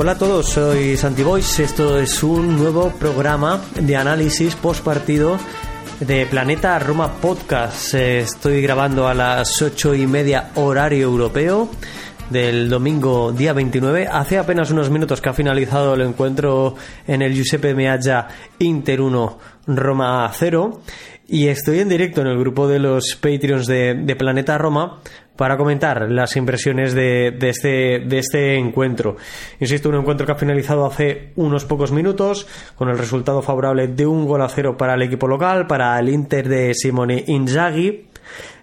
Hola a todos, soy Santi Boys. Esto es un nuevo programa de análisis post partido de Planeta Roma Podcast. Eh, Estoy grabando a las ocho y media horario europeo del domingo día 29. Hace apenas unos minutos que ha finalizado el encuentro en el Giuseppe Meazza Inter 1 Roma 0 y estoy en directo en el grupo de los Patreons de, de Planeta Roma para comentar las impresiones este, de este encuentro. Insisto, un encuentro que ha finalizado hace unos pocos minutos con el resultado favorable de un gol a cero para el equipo local, para el Inter de Simone Inzaghi,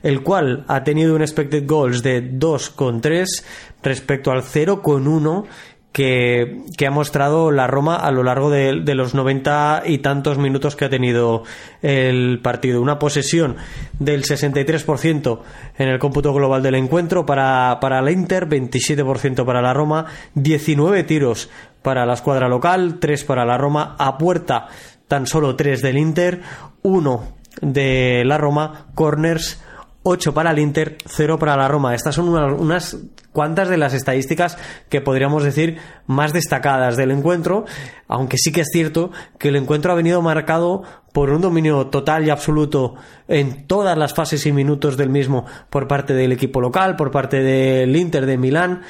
el cual ha tenido un expected goals de 2,3 respecto al 0,1 que, ha mostrado la Roma a lo largo de, de, los 90 y tantos minutos que ha tenido el partido. Una posesión del 63% en el cómputo global del encuentro para, para la Inter, 27% para la Roma, 19 tiros para la escuadra local, 3 para la Roma, a puerta tan solo 3 del Inter, 1 de la Roma, corners 8 para el Inter, 0 para la Roma. Estas son unas, unas, cuantas de las estadísticas que podríamos decir más destacadas del encuentro, aunque sí que es cierto que el encuentro ha venido marcado por un dominio total y absoluto en todas las fases y minutos del mismo por parte del equipo local, por parte del Inter de Milán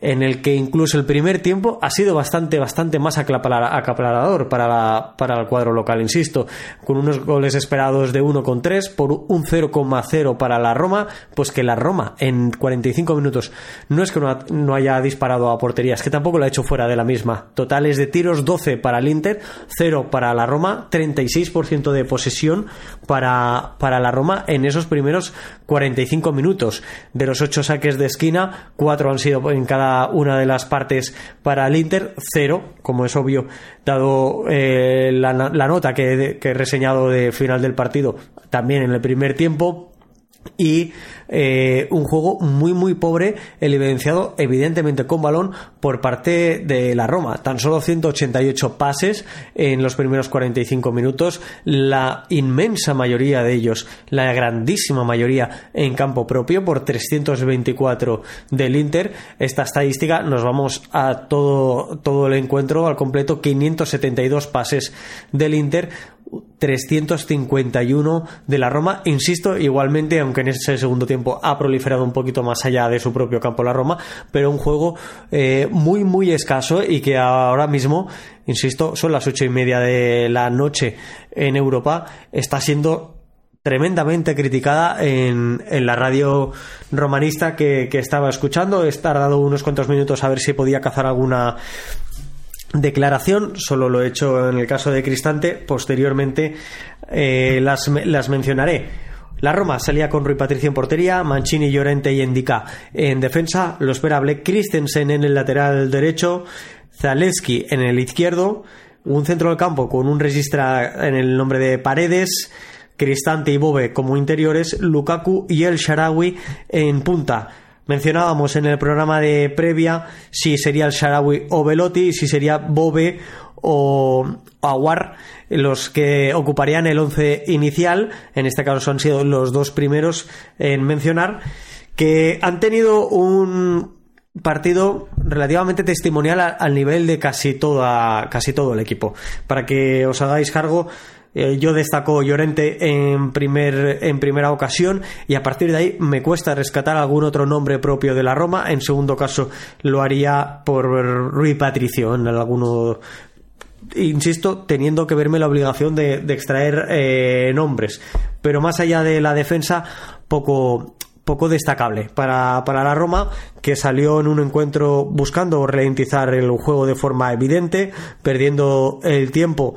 en el que incluso el primer tiempo ha sido bastante, bastante más acaparador para, la, para el cuadro local, insisto, con unos goles esperados de 1,3 por un 0,0 para la Roma, pues que la Roma en 45 minutos no es que no, no haya disparado a portería, es que tampoco lo ha hecho fuera de la misma. Totales de tiros 12 para el Inter, 0 para la Roma, 36% de posesión para, para la Roma en esos primeros 45 minutos. De los 8 saques de esquina, 4 han sido en cada una de las partes para el Inter, cero, como es obvio, dado eh, la, la, nota que, que he reseñado de final del partido, también en el primer tiempo, y eh, un juego muy muy pobre el evidenciado evidentemente con balón por parte de la Roma. Tan solo 188 pases en los primeros 45 minutos. La inmensa mayoría de ellos la grandísima mayoría en campo propio por 324 del Inter. Esta estadística nos vamos a todo todo el encuentro al completo. 572 pases del Inter 351 de la Roma. Insisto, igualmente, aunque en ese segundo tiempo ha proliferado un poquito más allá de su propio campo la Roma, pero un juego eh, muy, muy escaso y que ahora mismo, insisto, son las ocho y media de la noche en Europa, está siendo tremendamente criticada en, en la radio romanista que, que, estaba escuchando. He tardado unos cuantos minutos a ver si podía cazar alguna declaración, solo lo he hecho en el caso de Cristante, posteriormente eh, las, las mencionaré. La Roma salía con Rui Patricio en portería, Mancini, Llorente y Endica en defensa, lo esperable Christensen en el lateral derecho, Zaleski en el izquierdo, un centro del campo con un registra en el nombre de Paredes, Cristante y Bobe como interiores, Lukaku y El Sharawi en punta. Mencionábamos en el programa de previa si sería el Sharawi o Velotti, si sería Bobe o Aguar los que ocuparían el once inicial. En este caso han sido los dos primeros en mencionar que han tenido un partido relativamente testimonial al nivel de casi toda casi todo el equipo. Para que os hagáis cargo eh, yo destaco Llorente en, primer, en primera ocasión y a partir de ahí me cuesta rescatar algún otro nombre propio de la Roma. En segundo caso lo haría por Rui Patricio en alguno insisto, teniendo que verme la obligación de, de extraer eh, nombres. Pero más allá de la defensa, poco, poco destacable para, para, la Roma, que salió en un encuentro buscando ralentizar el juego de forma evidente, perdiendo el tiempo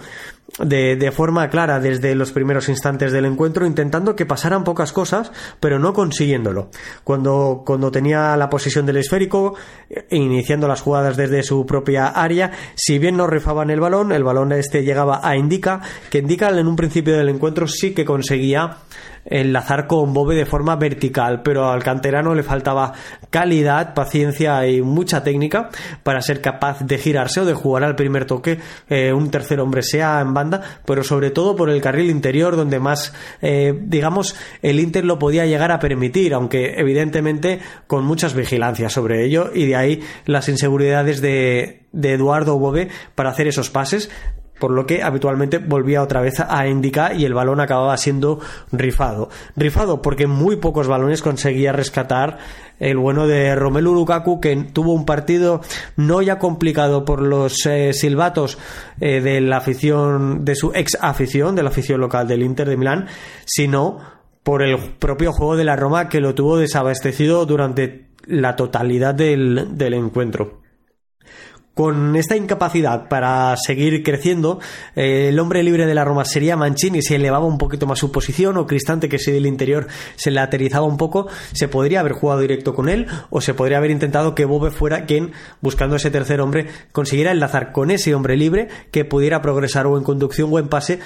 de, de, forma clara desde los primeros instantes del encuentro, intentando que pasaran pocas cosas, pero no consiguiéndolo. Cuando, cuando tenía la posesión del esférico, eh, iniciando las jugadas desde su propia área, si bien no rifaban el balón, el balón este llegaba a Indica, que Indica en un principio del encuentro sí que conseguía enlazar con Bobe de forma vertical, pero al canterano le faltaba calidad, paciencia y mucha técnica para ser capaz de girarse o de jugar al primer toque eh, un tercer hombre sea en banda, pero sobre todo por el carril interior donde más, eh, digamos, el Inter lo podía llegar a permitir, aunque evidentemente con muchas vigilancias sobre ello y de ahí las inseguridades de, de Eduardo Bobe para hacer esos pases por lo que habitualmente volvía otra vez a indicar y el balón acababa siendo rifado. Rifado porque muy pocos balones conseguía rescatar el bueno de Romelu Lukaku que tuvo un partido no ya complicado por los eh, silbatos eh, de la afición de su ex afición, de la afición local del Inter de Milán, sino por el propio juego de la Roma que lo tuvo desabastecido durante la totalidad del, del encuentro con esta incapacidad para seguir creciendo, eh, el hombre libre de la Roma sería Mancini, si elevaba un poquito más su posición, o Cristante, que si del interior se le un poco, se podría haber jugado directo con él, o se podría haber intentado que Bobe fuera quien, buscando ese tercer hombre, consiguiera enlazar con ese hombre libre que pudiera progresar o en conducción o en pase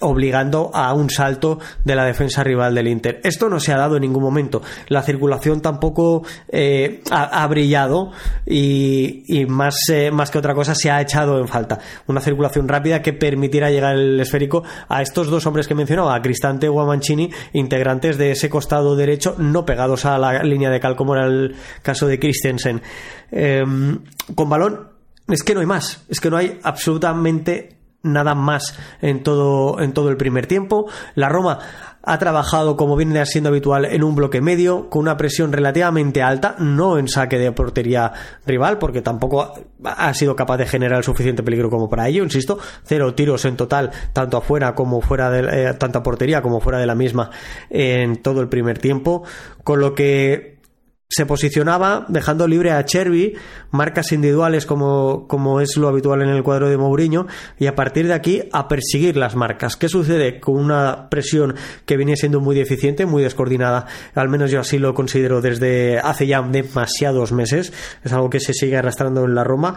obligando a un salto de la defensa rival del Inter. Esto no se ha dado en ningún momento. La circulación tampoco eh, ha, brillado y, más, eh, más que otra cosa se ha echado en falta. Una circulación rápida que permitiera llegar el esférico a estos dos hombres que mencionaba, a Cristante o a Mancini, integrantes de ese costado derecho, no pegados a la línea de cal como era el caso de Christensen. Em, con balón es que no hay más, es que no hay absolutamente nada más en todo, en todo el primer tiempo. La Roma ha trabajado, como viene siendo habitual, en un bloque medio, con una presión relativamente alta, no en saque de portería rival, porque tampoco ha sido capaz de generar el suficiente peligro como para ello, insisto, cero tiros en total, tanto afuera como fuera de, eh, tanta portería como fuera de la misma en todo el primer tiempo, con lo que se posicionaba dejando libre a Cherby, marcas individuales como, como, es lo habitual en el cuadro de Mourinho, y a partir de aquí a perseguir las marcas. ¿Qué sucede con una presión que venía siendo muy deficiente, muy descoordinada? Al menos yo así lo considero desde hace ya demasiados meses. Es algo que se sigue arrastrando en la Roma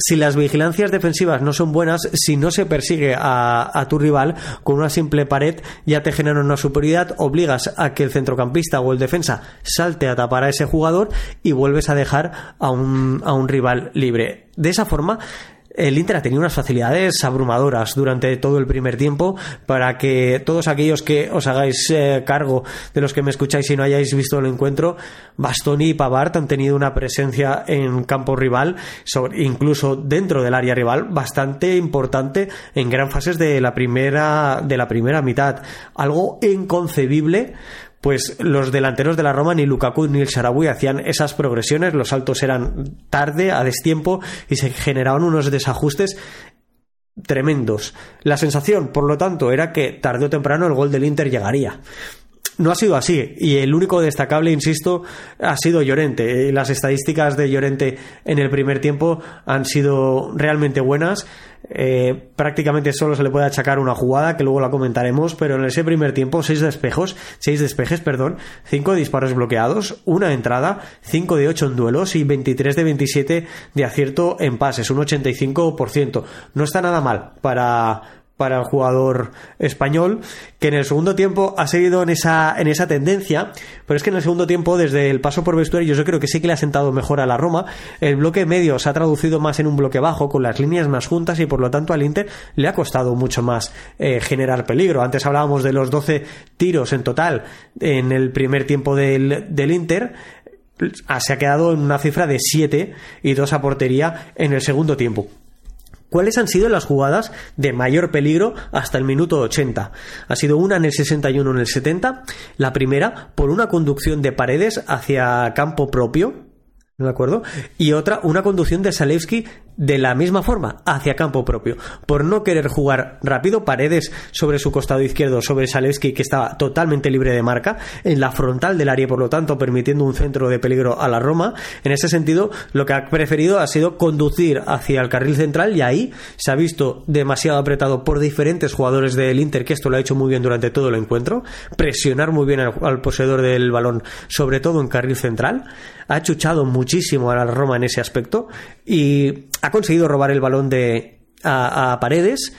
si las vigilancias defensivas no son buenas, si no se persigue a, tu rival con una simple pared, ya te generan una superioridad, obligas a que el centrocampista o el defensa salte a tapar a ese jugador y vuelves a dejar a un, a un rival libre. De esa forma, el Inter ha tenido unas facilidades abrumadoras durante todo el primer tiempo para que todos aquellos que os hagáis eh, cargo de los que me escucháis y no hayáis visto el encuentro, Bastoni y Pavard han tenido una presencia en campo rival, incluso dentro del área rival, bastante importante en gran fases de la primera, de la primera mitad. Algo inconcebible pues los delanteros de la Roma, ni Lukaku ni el Sharawi, hacían esas progresiones, los saltos eran tarde, a destiempo, y se generaban unos desajustes tremendos. La sensación, por lo tanto, era que tarde o temprano el gol del Inter llegaría no ha sido así. Y el único destacable, insisto, ha sido Llorente. Las estadísticas de Llorente en el primer tiempo han sido realmente buenas. Eh, prácticamente solo se le puede achacar una jugada, que luego la comentaremos, pero en ese primer tiempo, seis despejos, seis despejes, perdón, cinco disparos bloqueados, una entrada, cinco de ocho en duelos y 23 de 27 de acierto en pases, un 85%. No está nada mal para para el jugador español, que en el segundo tiempo ha seguido en esa, en esa tendencia, pero es que en el segundo tiempo, desde el paso por vestuario, yo creo que sí que le ha sentado mejor a la Roma. El bloque medio se ha traducido más en un bloque bajo, con las líneas más juntas, y por lo tanto al Inter le ha costado mucho más eh, generar peligro. Antes hablábamos de los 12 tiros en total en el primer tiempo del, del Inter se ha quedado en una cifra de 7 y 2 a portería en el segundo tiempo. ¿Cuáles han sido las jugadas de mayor peligro hasta el minuto 80? Ha sido una en el 61 en el 70, la primera por una conducción de paredes hacia campo propio, ¿de acuerdo? Y otra, una conducción de Salewski de la misma forma hacia campo propio. Por no querer jugar rápido, Paredes sobre su costado izquierdo, sobre Saleski, que estaba totalmente libre de marca, en la frontal del área, por lo tanto, permitiendo un centro de peligro a la Roma. En ese sentido, lo que ha preferido ha sido conducir hacia el carril central y ahí se ha visto demasiado apretado por diferentes jugadores del Inter, que esto lo ha hecho muy bien durante todo el encuentro, presionar muy bien al, poseedor del balón, sobre todo en carril central. Ha chuchado muchísimo a la Roma en ese aspecto y ha conseguido robar el balón de a, Paredes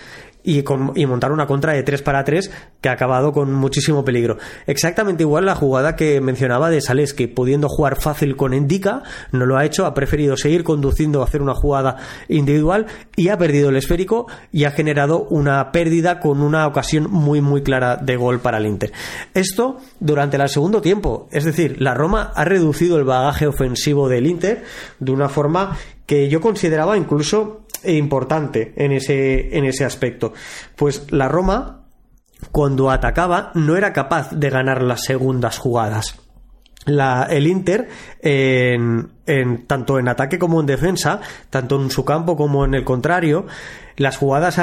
y, y, montar una contra de 3 para 3 que ha acabado con muchísimo peligro. Exactamente igual la jugada que mencionaba de Saleski, pudiendo jugar fácil con Endika, no lo ha hecho, ha preferido seguir conduciendo, hacer una jugada individual y ha perdido el esférico y ha generado una pérdida con una ocasión muy muy clara de gol para el Inter. Esto durante el segundo tiempo, es decir, la Roma ha reducido el bagaje ofensivo del Inter de una forma que yo consideraba incluso importante en ese, en ese aspecto. Pues la Roma, cuando atacaba, no era capaz de ganar las segundas jugadas. La, el Inter, en, en, tanto en ataque como en defensa, tanto en su campo como en el contrario, las jugadas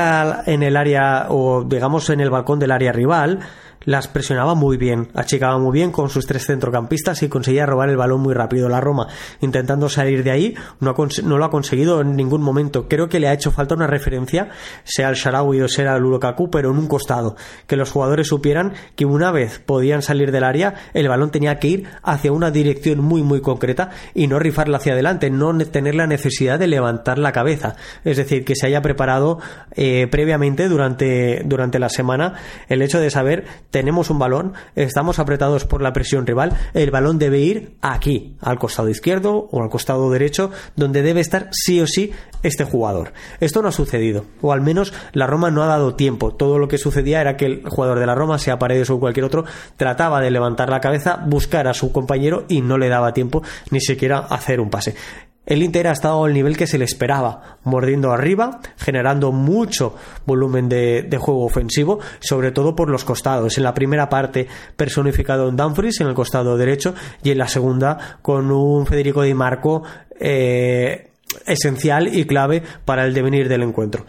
en el área o digamos en el balcón del área rival, las presionaba muy bien, achicaba muy bien con sus tres centrocampistas y conseguía robar el balón muy rápido. La Roma, intentando salir de ahí, no, lo ha conseguido en ningún momento. Creo que le ha hecho falta una referencia, sea el Sharawi o sea el Lukaku, pero en un costado. Que los jugadores supieran que una vez podían salir del área, el balón tenía que ir hacia una dirección muy, muy concreta y no rifarla hacia adelante, no tener la necesidad de levantar la cabeza. Es decir, que se haya preparado eh, previamente durante, durante la semana el hecho de saber tenemos un balón, estamos apretados por la presión rival, el balón debe ir aquí, al costado izquierdo o al costado derecho, donde debe estar sí o sí este jugador. Esto no ha sucedido, o al menos la Roma no ha dado tiempo. Todo lo que sucedía era que el jugador de la Roma, sea Paredes o cualquier otro, trataba de levantar la cabeza, buscar a su compañero y no le daba tiempo ni siquiera hacer un pase. El Inter ha estado al nivel que se le esperaba, mordiendo arriba, generando mucho volumen de, juego ofensivo, sobre todo por los costados. En la primera parte personificado en Dumfries, en el costado derecho, y en la segunda con un Federico Di Marco eh, esencial y clave para el devenir del encuentro.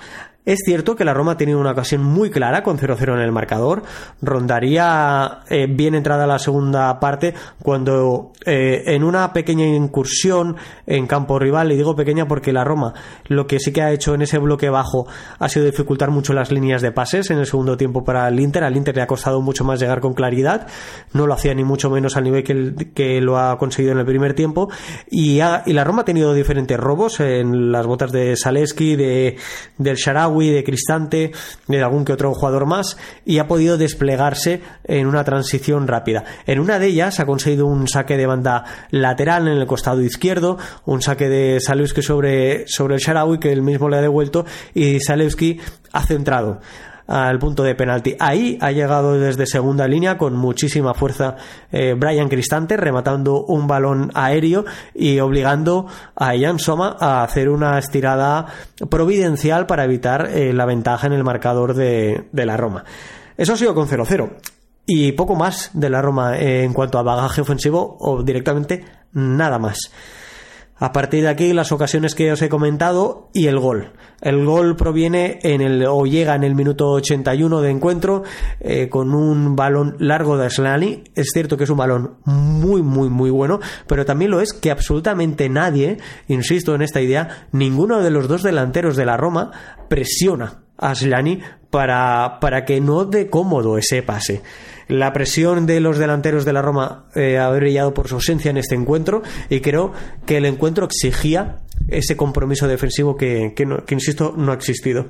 Es cierto que la Roma ha tenido una ocasión muy clara con 0-0 en el marcador. Rondaría eh, bien entrada la segunda parte cuando eh, en una pequeña incursión en campo rival, y digo pequeña porque la Roma lo que sí que ha hecho en ese bloque bajo ha sido dificultar mucho las líneas de pases en el segundo tiempo para el Inter. Al Inter le ha costado mucho más llegar con claridad. No lo hacía ni mucho menos al nivel que, lo ha conseguido en el primer tiempo. Y, y, la Roma ha tenido diferentes robos en las botas de Saleski, de, del Sharawi de Cristante, de algún que otro jugador más, y ha podido desplegarse en una transición rápida. En una de ellas ha conseguido un saque de banda lateral en el costado izquierdo, un saque de Salewski sobre, sobre el Sharawi que él mismo le ha devuelto, y Salewski ha centrado al punto de penalti. Ahí ha llegado desde segunda línea con muchísima fuerza eh, Brian Cristante, rematando un balón aéreo y obligando a Ian Soma a hacer una estirada providencial para evitar eh, la ventaja en el marcador de, de la Roma. Eso ha sido con 0-0 y poco más de la Roma eh, en cuanto a bagaje ofensivo o directamente nada más. A partir de aquí, las ocasiones que os he comentado y el gol. El gol proviene en el, o llega en el minuto 81 de encuentro eh, con un balón largo de Slani. Es cierto que es un balón muy, muy, muy bueno, pero también lo es que absolutamente nadie, insisto en esta idea, ninguno de los dos delanteros de la Roma presiona a Slani para, para que no dé cómodo ese pase. La presión de los delanteros de la Roma eh, ha brillado por su ausencia en este encuentro y creo que el encuentro exigía ese compromiso defensivo que, insisto, no ha existido.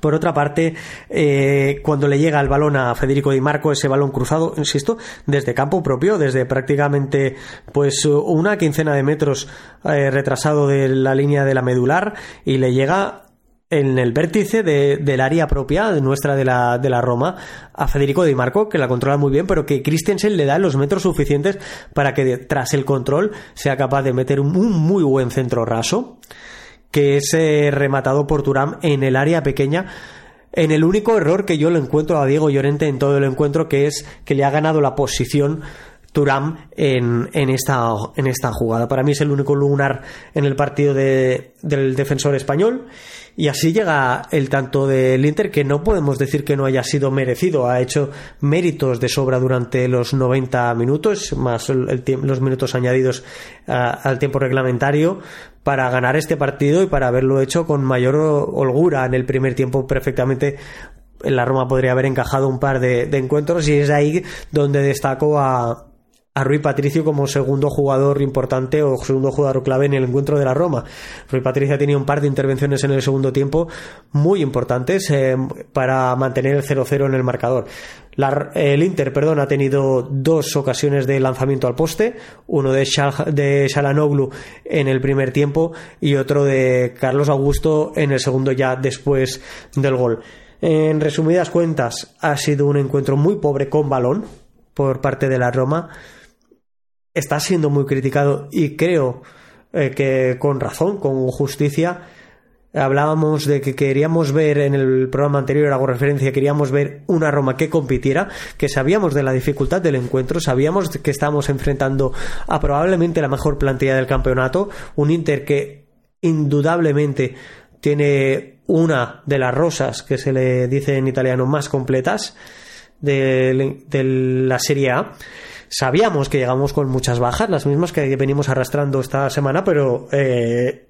Por otra parte, eh, cuando le llega el balón a Federico Di Marco, ese balón cruzado, insisto, desde campo propio, desde prácticamente pues una quincena de metros eh, retrasado de la línea de la medular, y le llega en el vértice del área propia nuestra de la, de la Roma a Federico Di Marco, que la controla muy bien, pero que Christensen le da los metros suficientes para que tras el control sea capaz de meter un, muy buen centro raso, que es eh, rematado por Turam en el área pequeña. En el único error que yo le encuentro a Diego Llorente en todo el encuentro, que es que le ha ganado la posición Turam en, en, esta, en esta jugada. Para mí es el único lunar en el partido de, del defensor español. Y así llega el tanto del Inter que no podemos decir que no haya sido merecido. Ha hecho méritos de sobra durante los 90 minutos, más los minutos añadidos al tiempo reglamentario, para ganar este partido y para haberlo hecho con mayor holgura en el primer tiempo perfectamente la Roma podría haber encajado un par de, de, encuentros y es ahí donde destaco a, a Rui Patricio como segundo jugador importante o segundo jugador clave en el encuentro de la Roma. Rui Patricio ha tenido un par de intervenciones en el segundo tiempo muy importantes eh, para mantener el 0-0 en el marcador. el Inter, perdón, ha tenido dos ocasiones de lanzamiento al poste, uno de, Shal, de Shalanoglu en el primer tiempo y otro de Carlos Augusto en el segundo ya después del gol. En resumidas cuentas, ha sido un encuentro muy pobre con balón por parte de la Roma está siendo muy criticado y creo eh, que con razón, con justicia. Hablábamos de que queríamos ver en el programa anterior, hago referencia, queríamos ver una Roma que compitiera, que sabíamos de la dificultad del encuentro, sabíamos que estábamos enfrentando a probablemente la mejor plantilla del campeonato, un Inter que indudablemente tiene una de las rosas que se le dice en italiano más completas de, de la Serie A Sabíamos que llegamos con muchas bajas, las mismas que venimos arrastrando esta semana, pero eh,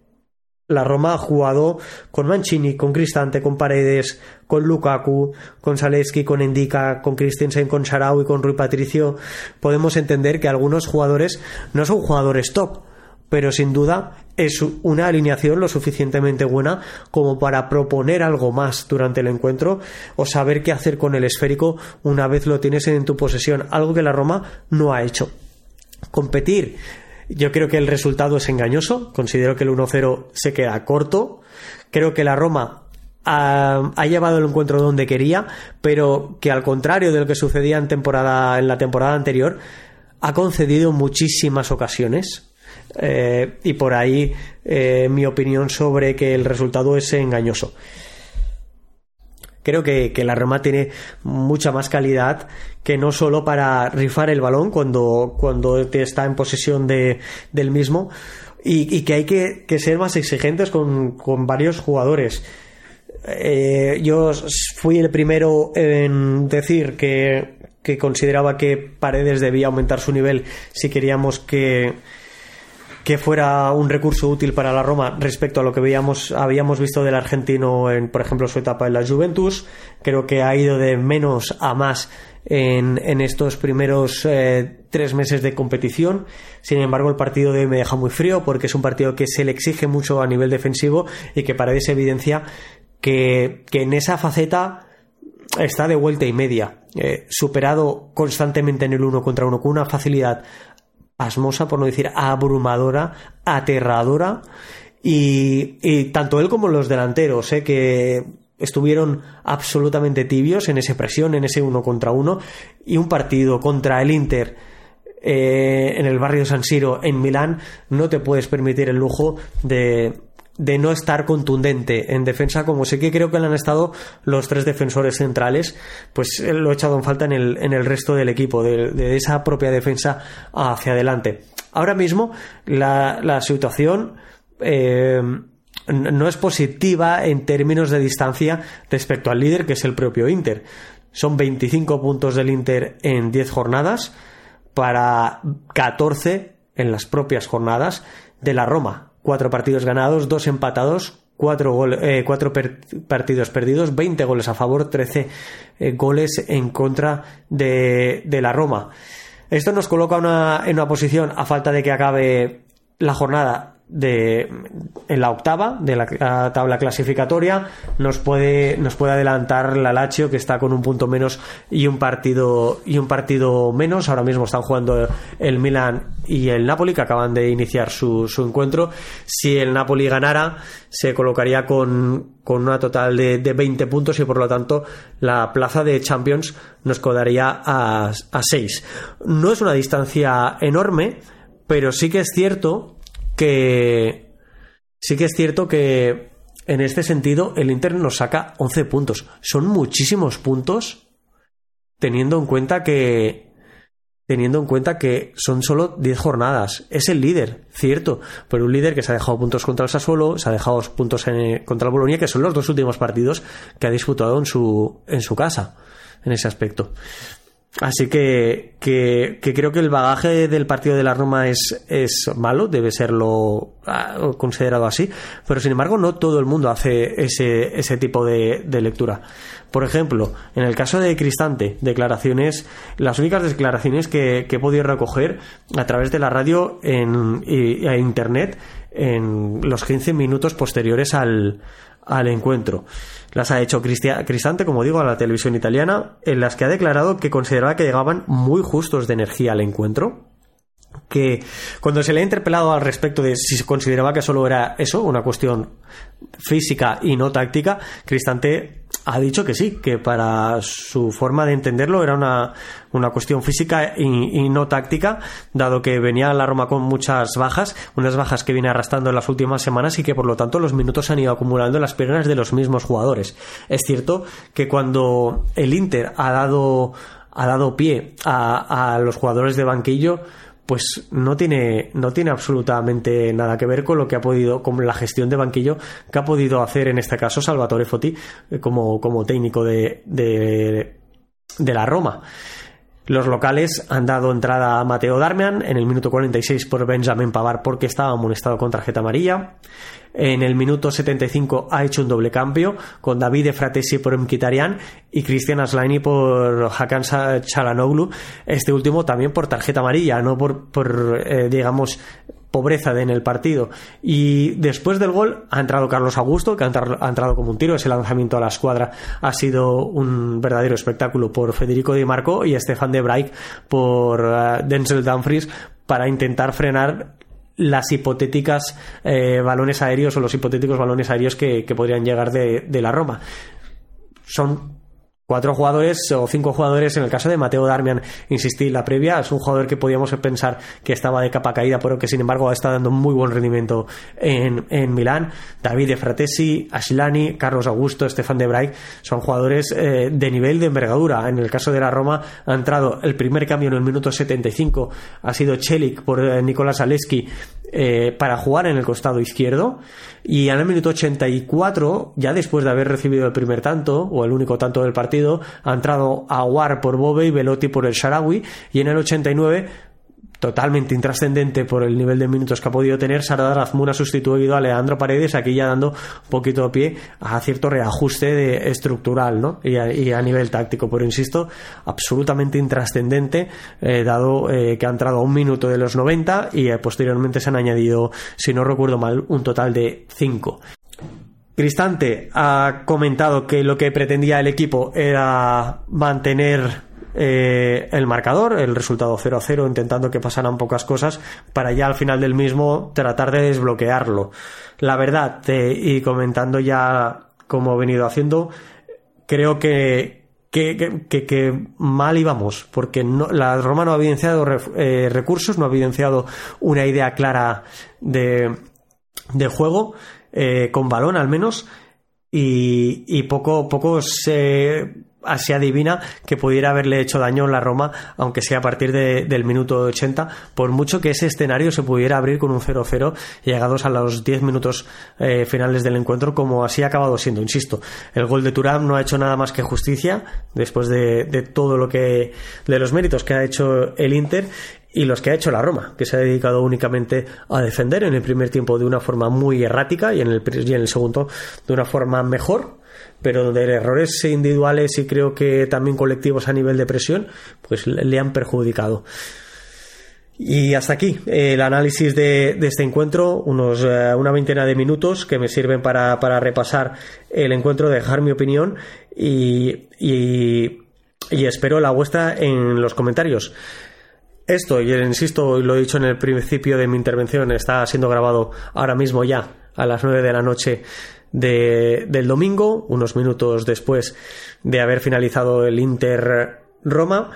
la Roma ha jugado con Mancini, con Cristante, con Paredes, con Lukaku, con Zaleski, con Endika, con Christensen, con Sarau y con Rui Patricio. Podemos entender que algunos jugadores no son jugadores top, pero sin duda es una alineación lo suficientemente buena como para proponer algo más durante el encuentro o saber qué hacer con el esférico una vez lo tienes en tu posesión, algo que la Roma no ha hecho. Competir, yo creo que el resultado es engañoso, considero que el 1-0 se queda corto, creo que la Roma ha, llevado el encuentro donde quería, pero que al contrario de lo que sucedía en, temporada, en la temporada anterior, ha concedido muchísimas ocasiones eh, y por ahí eh, mi opinión sobre que el resultado es engañoso. Creo que, la Roma tiene mucha más calidad que no solo para rifar el balón cuando, cuando está en posesión de, del mismo y, que hay que, ser más exigentes con, varios jugadores. Eh, yo fui el primero en decir que, que consideraba que Paredes debía aumentar su nivel si queríamos que, que fuera un recurso útil para la Roma respecto a lo que veíamos, habíamos visto del argentino en, por ejemplo, su etapa en la Juventus. Creo que ha ido de menos a más en, en estos primeros eh, tres meses de competición. Sin embargo, el partido de me deja muy frío porque es un partido que se le exige mucho a nivel defensivo y que para esa evidencia que, que en esa faceta está de vuelta y media, eh, superado constantemente en el uno contra uno con una facilidad pasmosa, por no decir abrumadora, aterradora. Y, tanto él como los delanteros, ¿eh? que estuvieron absolutamente tibios en esa presión, en ese uno contra uno, y un partido contra el Inter eh, en el barrio San Siro, en Milán, no te puedes permitir el lujo de, de no estar contundente en defensa, como sé que creo que le han estado los tres defensores centrales, pues lo he echado en falta en el, en el resto del equipo, de, esa propia defensa hacia adelante. Ahora mismo la, situación eh, no es positiva en términos de distancia respecto al líder, que es el propio Inter. Son 25 puntos del Inter en 10 jornadas para 14 en las propias jornadas de la Roma, cuatro partidos ganados, dos empatados, cuatro, eh, cuatro partidos perdidos, 20 goles a favor, 13 eh, goles en contra de, de, la Roma. Esto nos coloca en una posición, a falta de que acabe la jornada, de en la octava de la, tabla clasificatoria nos puede nos puede adelantar la Lazio que está con un punto menos y un partido y un partido menos. Ahora mismo están jugando el Milan y el Napoli que acaban de iniciar su, su encuentro. Si el Napoli ganara se colocaría con, con una total de, de 20 puntos y por lo tanto la plaza de Champions nos quedaría a, a 6 no es una distancia enorme pero sí que es cierto que sí que es cierto que en este sentido el Inter nos saca 11 puntos. Son muchísimos puntos teniendo en cuenta que teniendo en cuenta que son solo 10 jornadas. Es el líder, cierto, pero un líder que se ha dejado puntos contra el Sassuolo, se ha dejado puntos contra el Bolonia, que son los dos últimos partidos que ha disputado en su, en su casa, en ese aspecto. Así que, que, creo que el bagaje del partido de la Roma es, es malo, debe serlo ah, considerado así, pero sin embargo no todo el mundo hace ese, ese tipo de, lectura. Por ejemplo, en el caso de Cristante, declaraciones, las únicas declaraciones que, he podido recoger a través de la radio en, y, a internet en los 15 minutos posteriores al, al encuentro. Las ha hecho Cristante, como digo, a la televisión italiana, en las que ha declarado que consideraba que llegaban muy justos de energía al encuentro, que cuando se le ha interpelado al respecto de si se consideraba que solo era eso, una cuestión física y no táctica, Cristante ha dicho que sí, que para su forma de entenderlo era una, una cuestión física y, no táctica, dado que venía la Roma con muchas bajas, unas bajas que viene arrastrando en las últimas semanas y que por lo tanto los minutos han ido acumulando en las piernas de los mismos jugadores. Es cierto que cuando el Inter ha dado, ha dado pie a los jugadores de banquillo, pues no tiene, no tiene absolutamente nada que ver con lo que ha podido, con la gestión de banquillo que ha podido hacer en este caso Salvatore Foti eh, como, como técnico de, de, de la Roma. Los locales han dado entrada a Mateo Darmian en el minuto 46 por Benjamin Pavar porque estaba amonestado con tarjeta amarilla. En el minuto 75 ha hecho un doble cambio con David de Fratesi por Mkhitaryan y Cristian Aslaini por Hakan Chalanoglu. Este último también por tarjeta amarilla, no por, por eh, digamos, pobreza en el partido. Y después del gol ha entrado Carlos Augusto, que ha entrado, como un tiro. Ese lanzamiento a la escuadra ha sido un verdadero espectáculo por Federico Di Marco y Stefan de Braik por eh, Denzel Dumfries para intentar frenar las hipotéticas eh, balones aéreos o los hipotéticos balones aéreos que, podrían llegar de, de la Roma. Son cuatro jugadores o cinco jugadores en el caso de Mateo Darmian insistí la previa es un jugador que podíamos pensar que estaba de capa caída pero que sin embargo está dando muy buen rendimiento en, en Milán. David de Fratesi Asilani Carlos Augusto Stefan de Vrij son jugadores eh, de nivel de envergadura. En el caso de la Roma ha entrado el primer cambio en el minuto 75 ha sido Chelik por eh, Nicolás Aleski eh, para jugar en el costado izquierdo. Y en el minuto 84 ya después de haber recibido el primer tanto o el único tanto del partido ha entrado Aguar por Bobe y Velotti por el Sharawi y en el 89 totalmente intrascendente por el nivel de minutos que ha podido tener, Sardar Azmun ha sustituido a Leandro Paredes, aquí ya dando un poquito de pie a cierto reajuste estructural ¿no? y, a, nivel táctico. Pero insisto, absolutamente intrascendente, eh, dado eh, que ha entrado a un minuto de los 90 y eh, posteriormente se han añadido, si no recuerdo mal, un total de 5. Cristante ha comentado que lo que pretendía el equipo era mantener eh, el marcador, el resultado 0 a 0, intentando que pasaran pocas cosas para ya al final del mismo tratar de desbloquearlo. La verdad, y comentando ya como he venido haciendo, creo que, que, mal íbamos, porque la Roma no ha evidenciado eh, recursos, no ha evidenciado una idea clara de, de juego eh, con balón al menos, y, poco, poco se, se adivina que pudiera haberle hecho daño en la Roma, aunque sea a partir del minuto 80, por mucho que ese escenario se pudiera abrir con un 0-0 llegados a los 10 minutos eh, finales del encuentro, como así ha acabado siendo. Insisto, el gol de Turam no ha hecho nada más que justicia después de, de todo lo que, de los méritos que ha hecho el Inter y los que ha hecho la Roma, que se ha dedicado únicamente a defender en el primer tiempo de una forma muy errática y en el, y en el segundo de una forma mejor, pero donde errores individuales y creo que también colectivos a nivel de presión, pues le han perjudicado. Y hasta aquí el análisis de, este encuentro, unos, eh, una veintena de minutos que me sirven para, para repasar el encuentro, dejar mi opinión y, y, y espero la vuestra en los comentarios. Esto, y insisto, lo he dicho en el principio de mi intervención, está siendo grabado ahora mismo ya a las 9 de la noche del domingo, unos minutos después de haber finalizado el Inter Roma,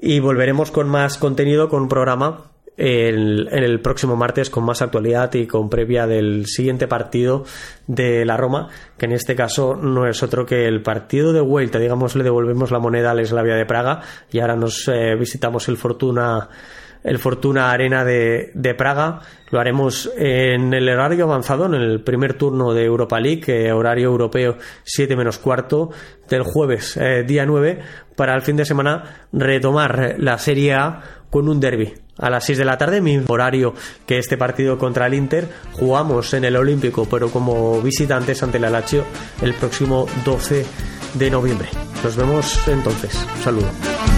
y volveremos con más contenido, con un programa en, el próximo martes con más actualidad y con previa del siguiente partido de la Roma, que en este caso no es otro que el partido de vuelta, digamos, le devolvemos la moneda al Slavia de Praga y ahora nos eh, visitamos el Fortuna el Fortuna Arena de, Praga. Lo haremos en el horario avanzado, en el primer turno de Europa League, horario europeo 7 menos cuarto del jueves, eh, día 9, para el fin de semana retomar la Serie A con un derby. A las 6 de la tarde, mi horario que este partido contra el Inter, jugamos en el Olímpico, pero como visitantes ante la Lazio el próximo 12 de noviembre. Nos vemos entonces. Un saludo.